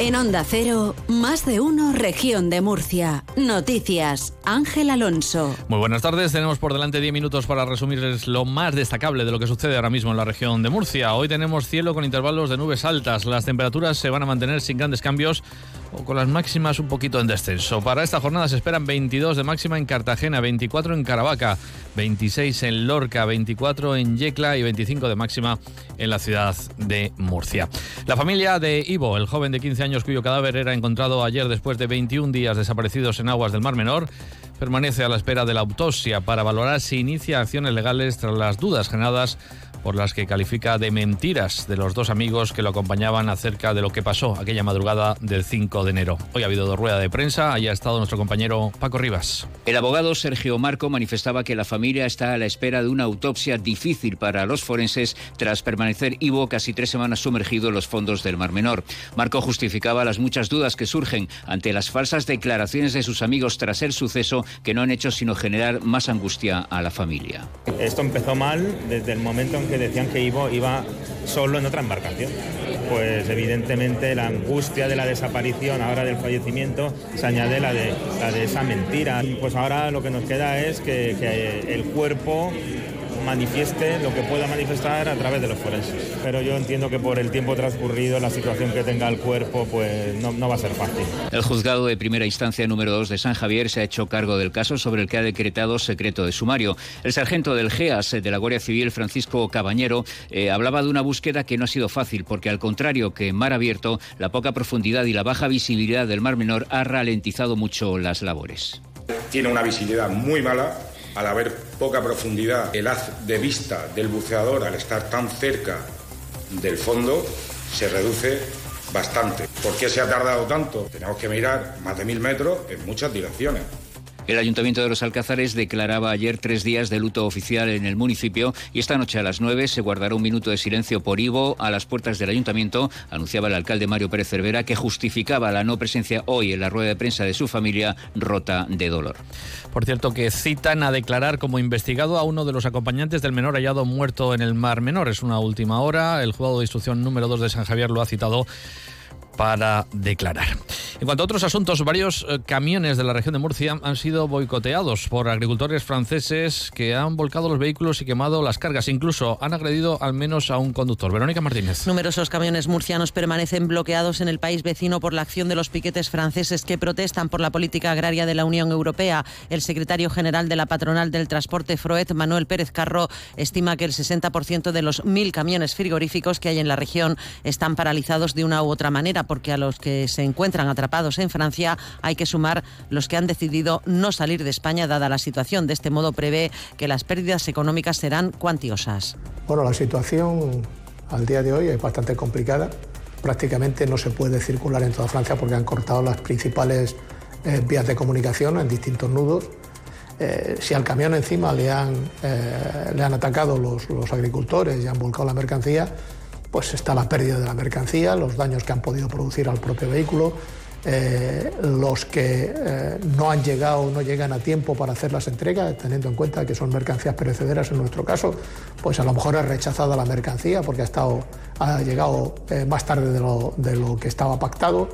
En Onda Cero, más de uno, región de Murcia. Noticias, Ángel Alonso. Muy buenas tardes, tenemos por delante 10 minutos para resumirles lo más destacable de lo que sucede ahora mismo en la región de Murcia. Hoy tenemos cielo con intervalos de nubes altas, las temperaturas se van a mantener sin grandes cambios o con las máximas un poquito en descenso. Para esta jornada se esperan 22 de máxima en Cartagena, 24 en Caravaca, 26 en Lorca, 24 en Yecla y 25 de máxima en la ciudad de Murcia. La familia de Ivo, el joven de 15 años cuyo cadáver era encontrado ayer después de 21 días desaparecidos en aguas del Mar Menor, permanece a la espera de la autopsia para valorar si inicia acciones legales tras las dudas generadas por las que califica de mentiras de los dos amigos que lo acompañaban acerca de lo que pasó aquella madrugada del 5 de enero. Hoy ha habido rueda de prensa, ahí ha estado nuestro compañero Paco Rivas. El abogado Sergio Marco manifestaba que la familia está a la espera de una autopsia difícil para los forenses tras permanecer Ivo casi tres semanas sumergido en los fondos del Mar Menor. Marco justificaba las muchas dudas que surgen ante las falsas declaraciones de sus amigos tras el suceso que no han hecho sino generar más angustia a la familia. Esto empezó mal desde el momento en que decían que Ivo iba solo en otra embarcación. Pues evidentemente la angustia de la desaparición, ahora del fallecimiento, se añade la de, la de esa mentira. Pues ahora lo que nos queda es que, que el cuerpo manifieste lo que pueda manifestar a través de los forenses. Pero yo entiendo que por el tiempo transcurrido, la situación que tenga el cuerpo, pues no, no va a ser fácil. El juzgado de primera instancia número 2 de San Javier se ha hecho cargo del caso sobre el que ha decretado secreto de sumario. El sargento del GEAS de la Guardia Civil, Francisco Cabañero, eh, hablaba de una búsqueda que no ha sido fácil, porque al contrario que en mar abierto, la poca profundidad y la baja visibilidad del Mar Menor ha ralentizado mucho las labores. Tiene una visibilidad muy mala, al haber poca profundidad, el haz de vista del buceador al estar tan cerca del fondo se reduce bastante. ¿Por qué se ha tardado tanto? Tenemos que mirar más de mil metros en muchas direcciones. El Ayuntamiento de los Alcázares declaraba ayer tres días de luto oficial en el municipio y esta noche a las nueve se guardará un minuto de silencio por Ivo a las puertas del Ayuntamiento, anunciaba el alcalde Mario Pérez Cervera, que justificaba la no presencia hoy en la rueda de prensa de su familia rota de dolor. Por cierto, que citan a declarar como investigado a uno de los acompañantes del menor hallado muerto en el Mar Menor. Es una última hora. El juzgado de instrucción número 2 de San Javier lo ha citado para declarar. En cuanto a otros asuntos, varios eh, camiones de la región de Murcia han sido boicoteados por agricultores franceses que han volcado los vehículos y quemado las cargas. Incluso han agredido al menos a un conductor. Verónica Martínez. Numerosos camiones murcianos permanecen bloqueados en el país vecino por la acción de los piquetes franceses que protestan por la política agraria de la Unión Europea. El secretario general de la patronal del transporte Froet, Manuel Pérez Carro, estima que el 60% de los mil camiones frigoríficos que hay en la región están paralizados de una u otra manera porque a los que se encuentran atrapados en Francia hay que sumar los que han decidido no salir de España dada la situación. De este modo prevé que las pérdidas económicas serán cuantiosas. Bueno, la situación al día de hoy es bastante complicada. Prácticamente no se puede circular en toda Francia porque han cortado las principales eh, vías de comunicación en distintos nudos. Eh, si al camión encima le han, eh, le han atacado los, los agricultores y han volcado la mercancía, pues está la pérdida de la mercancía, los daños que han podido producir al propio vehículo, eh, los que eh, no han llegado o no llegan a tiempo para hacer las entregas, teniendo en cuenta que son mercancías perecederas en nuestro caso, pues a lo mejor es rechazada la mercancía porque ha, ha llegado eh, más tarde de lo que estaba pactado.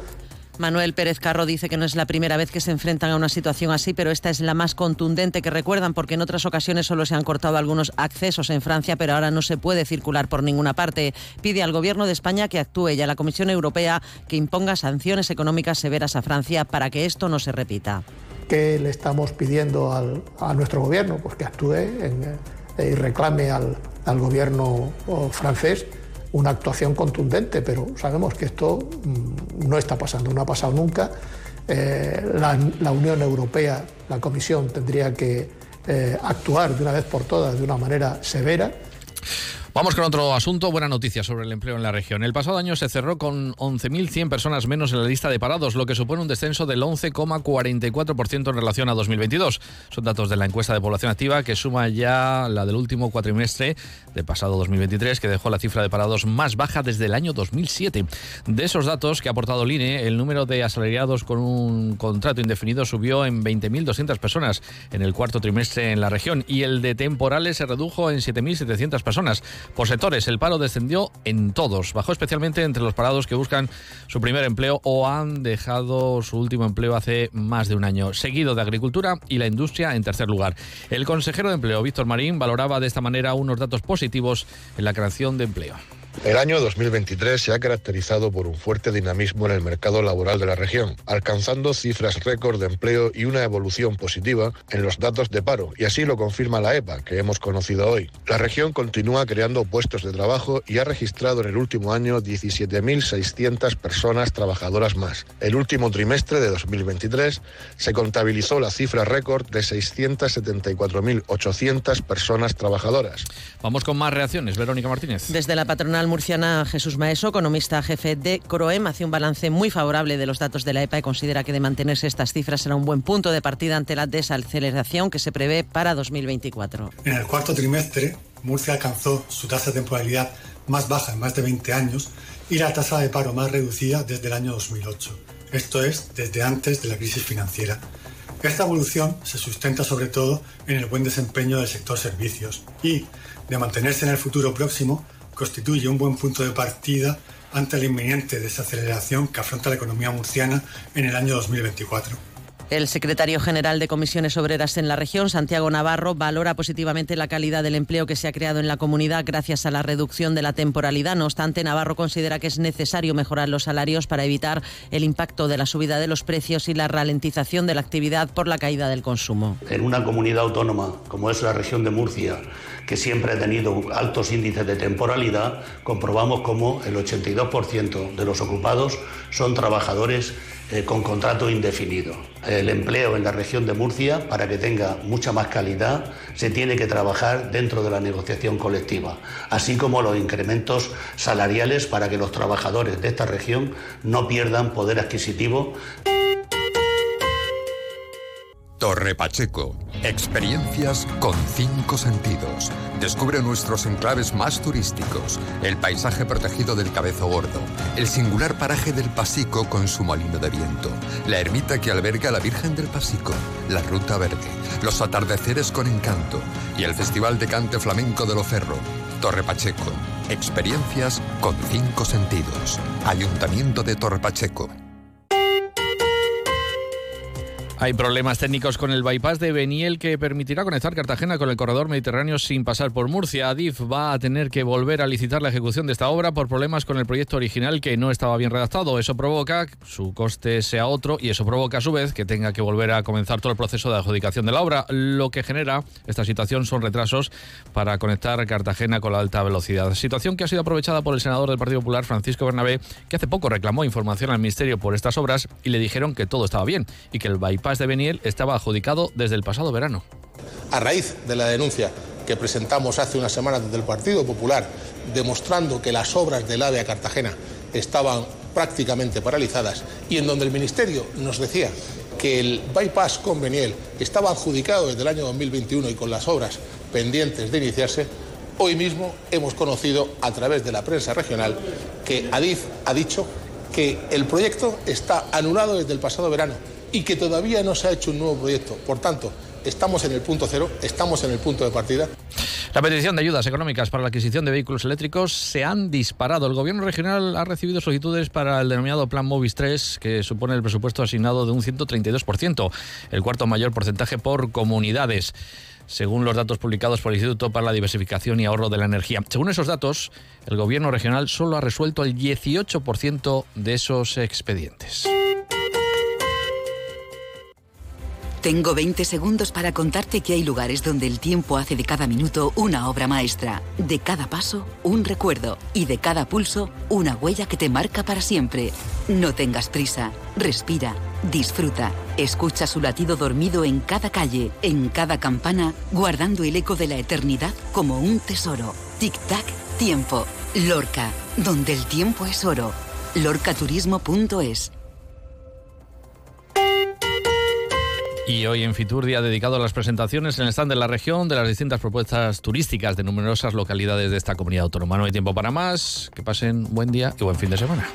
Manuel Pérez Carro dice que no es la primera vez que se enfrentan a una situación así, pero esta es la más contundente que recuerdan porque en otras ocasiones solo se han cortado algunos accesos en Francia, pero ahora no se puede circular por ninguna parte. Pide al Gobierno de España que actúe y a la Comisión Europea que imponga sanciones económicas severas a Francia para que esto no se repita. ¿Qué le estamos pidiendo al, a nuestro Gobierno? Pues que actúe eh, y reclame al, al Gobierno francés una actuación contundente, pero sabemos que esto mmm, no está pasando, no ha pasado nunca. Eh, la, la, Unión Europea, la Comisión, tendría que eh, actuar de una vez por todas de una manera severa. Vamos con otro asunto. Buena noticia sobre el empleo en la región. El pasado año se cerró con 11.100 personas menos en la lista de parados, lo que supone un descenso del 11,44% en relación a 2022. Son datos de la encuesta de población activa que suma ya la del último cuatrimestre del pasado 2023, que dejó la cifra de parados más baja desde el año 2007. De esos datos que ha aportado el INE, el número de asalariados con un contrato indefinido subió en 20.200 personas en el cuarto trimestre en la región y el de temporales se redujo en 7.700 personas. Por sectores, el paro descendió en todos, bajó especialmente entre los parados que buscan su primer empleo o han dejado su último empleo hace más de un año, seguido de agricultura y la industria en tercer lugar. El consejero de empleo, Víctor Marín, valoraba de esta manera unos datos positivos en la creación de empleo. El año 2023 se ha caracterizado por un fuerte dinamismo en el mercado laboral de la región, alcanzando cifras récord de empleo y una evolución positiva en los datos de paro, y así lo confirma la EPA, que hemos conocido hoy. La región continúa creando puestos de trabajo y ha registrado en el último año 17.600 personas trabajadoras más. El último trimestre de 2023 se contabilizó la cifra récord de 674.800 personas trabajadoras. Vamos con más reacciones. Verónica Martínez. Desde la patronal murciana Jesús Maeso, economista jefe de CROEM, hace un balance muy favorable de los datos de la EPA y considera que de mantenerse estas cifras será un buen punto de partida ante la desaceleración que se prevé para 2024. En el cuarto trimestre, Murcia alcanzó su tasa de temporalidad más baja en más de 20 años y la tasa de paro más reducida desde el año 2008. Esto es, desde antes de la crisis financiera. Esta evolución se sustenta sobre todo en el buen desempeño del sector servicios y, de mantenerse en el futuro próximo, constituye un buen punto de partida ante la inminente desaceleración que afronta la economía murciana en el año 2024. El secretario general de Comisiones Obreras en la región, Santiago Navarro, valora positivamente la calidad del empleo que se ha creado en la comunidad gracias a la reducción de la temporalidad. No obstante, Navarro considera que es necesario mejorar los salarios para evitar el impacto de la subida de los precios y la ralentización de la actividad por la caída del consumo. En una comunidad autónoma como es la región de Murcia, que siempre ha tenido altos índices de temporalidad, comprobamos como el 82% de los ocupados son trabajadores eh, con contrato indefinido. El empleo en la región de Murcia, para que tenga mucha más calidad, se tiene que trabajar dentro de la negociación colectiva, así como los incrementos salariales para que los trabajadores de esta región no pierdan poder adquisitivo. Torre Pacheco. Experiencias con cinco sentidos. Descubre nuestros enclaves más turísticos, el paisaje protegido del Cabezo Gordo, el singular paraje del Pasico con su molino de viento, la ermita que alberga la Virgen del Pasico, la Ruta Verde, los atardeceres con encanto y el Festival de Cante Flamenco de Locerro. Torre Pacheco. Experiencias con cinco sentidos. Ayuntamiento de Torre Pacheco. Hay problemas técnicos con el bypass de Beniel que permitirá conectar Cartagena con el corredor mediterráneo sin pasar por Murcia. Adif va a tener que volver a licitar la ejecución de esta obra por problemas con el proyecto original que no estaba bien redactado. Eso provoca su coste sea otro y eso provoca a su vez que tenga que volver a comenzar todo el proceso de adjudicación de la obra. Lo que genera esta situación son retrasos para conectar Cartagena con la alta velocidad. Situación que ha sido aprovechada por el senador del Partido Popular, Francisco Bernabé, que hace poco reclamó información al Ministerio por estas obras y le dijeron que todo estaba bien y que el bypass de Beniel estaba adjudicado desde el pasado verano. A raíz de la denuncia que presentamos hace unas semanas desde el Partido Popular, demostrando que las obras del AVE a Cartagena estaban prácticamente paralizadas y en donde el Ministerio nos decía que el bypass con Beniel estaba adjudicado desde el año 2021 y con las obras pendientes de iniciarse, hoy mismo hemos conocido a través de la prensa regional que Adif ha dicho que el proyecto está anulado desde el pasado verano y que todavía no se ha hecho un nuevo proyecto. Por tanto, estamos en el punto cero, estamos en el punto de partida. La petición de ayudas económicas para la adquisición de vehículos eléctricos se han disparado. El gobierno regional ha recibido solicitudes para el denominado Plan Movis 3, que supone el presupuesto asignado de un 132%, el cuarto mayor porcentaje por comunidades según los datos publicados por el Instituto para la Diversificación y Ahorro de la Energía. Según esos datos, el gobierno regional solo ha resuelto el 18% de esos expedientes. Tengo 20 segundos para contarte que hay lugares donde el tiempo hace de cada minuto una obra maestra, de cada paso un recuerdo y de cada pulso una huella que te marca para siempre. No tengas prisa, respira, disfruta, escucha su latido dormido en cada calle, en cada campana, guardando el eco de la eternidad como un tesoro. Tic-tac, tiempo. Lorca, donde el tiempo es oro. lorcaturismo.es Y hoy en Fitur, día dedicado a las presentaciones en el stand de la región de las distintas propuestas turísticas de numerosas localidades de esta comunidad autónoma. No hay tiempo para más. Que pasen buen día y buen fin de semana.